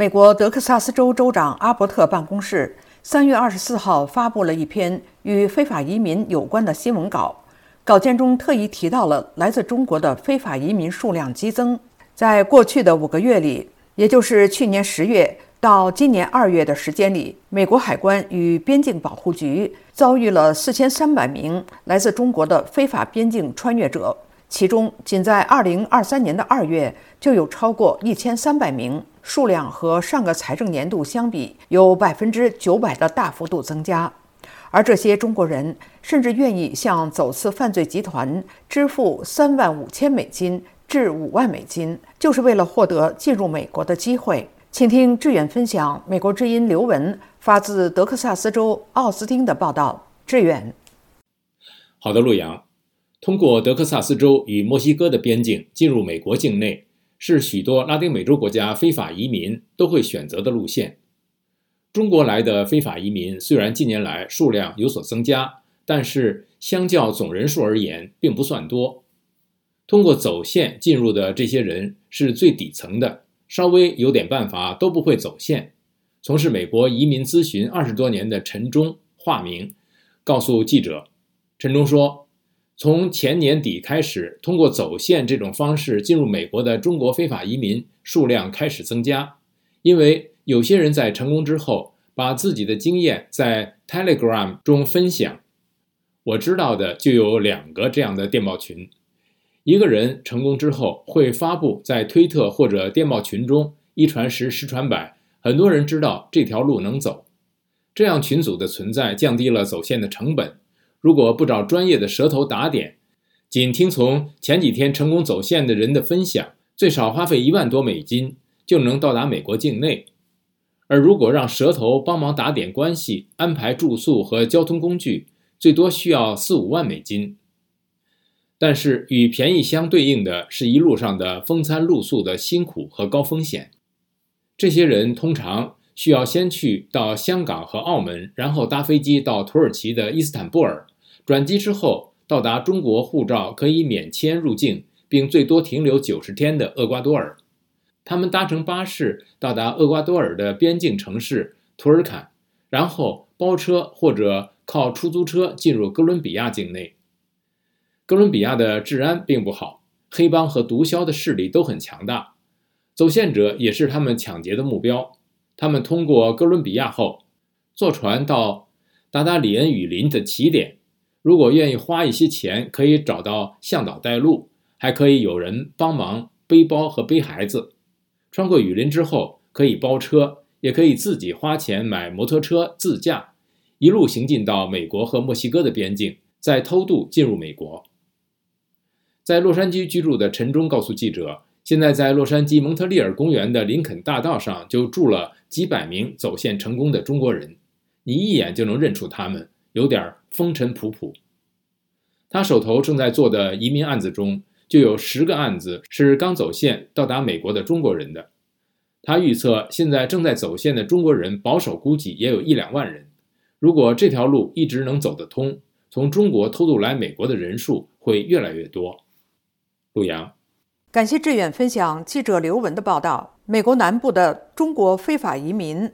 美国德克萨斯州州长阿伯特办公室三月二十四号发布了一篇与非法移民有关的新闻稿，稿件中特意提到了来自中国的非法移民数量激增。在过去的五个月里，也就是去年十月到今年二月的时间里，美国海关与边境保护局遭遇了四千三百名来自中国的非法边境穿越者。其中，仅在2023年的二月就有超过1300名，数量和上个财政年度相比有900%的大幅度增加。而这些中国人甚至愿意向走私犯罪集团支付3万五千美金至5万美金，就是为了获得进入美国的机会。请听志远分享美国之音刘文发自德克萨斯州奥斯汀的报道。志远，好的，陆阳。通过德克萨斯州与墨西哥的边境进入美国境内，是许多拉丁美洲国家非法移民都会选择的路线。中国来的非法移民虽然近年来数量有所增加，但是相较总人数而言并不算多。通过走线进入的这些人是最底层的，稍微有点办法都不会走线。从事美国移民咨询二十多年的陈忠（化名）告诉记者：“陈忠说。”从前年底开始，通过走线这种方式进入美国的中国非法移民数量开始增加，因为有些人在成功之后，把自己的经验在 Telegram 中分享。我知道的就有两个这样的电报群，一个人成功之后会发布在推特或者电报群中，一传十，十传百，很多人知道这条路能走，这样群组的存在降低了走线的成本。如果不找专业的蛇头打点，仅听从前几天成功走线的人的分享，最少花费一万多美金就能到达美国境内。而如果让蛇头帮忙打点关系、安排住宿和交通工具，最多需要四五万美金。但是与便宜相对应的是一路上的风餐露宿的辛苦和高风险。这些人通常。需要先去到香港和澳门，然后搭飞机到土耳其的伊斯坦布尔，转机之后到达中国护照可以免签入境，并最多停留九十天的厄瓜多尔。他们搭乘巴士到达厄瓜多尔的边境城市图尔坎，然后包车或者靠出租车进入哥伦比亚境内。哥伦比亚的治安并不好，黑帮和毒枭的势力都很强大，走线者也是他们抢劫的目标。他们通过哥伦比亚后，坐船到达达里恩雨林的起点。如果愿意花一些钱，可以找到向导带路，还可以有人帮忙背包和背孩子。穿过雨林之后，可以包车，也可以自己花钱买摩托车自驾，一路行进到美国和墨西哥的边境，再偷渡进入美国。在洛杉矶居住的陈忠告诉记者。现在在洛杉矶蒙特利尔公园的林肯大道上就住了几百名走线成功的中国人，你一眼就能认出他们，有点风尘仆仆。他手头正在做的移民案子中，就有十个案子是刚走线到达美国的中国人的。他预测，现在正在走线的中国人保守估计也有一两万人。如果这条路一直能走得通，从中国偷渡来美国的人数会越来越多。陆阳。感谢志远分享记者刘文的报道。美国南部的中国非法移民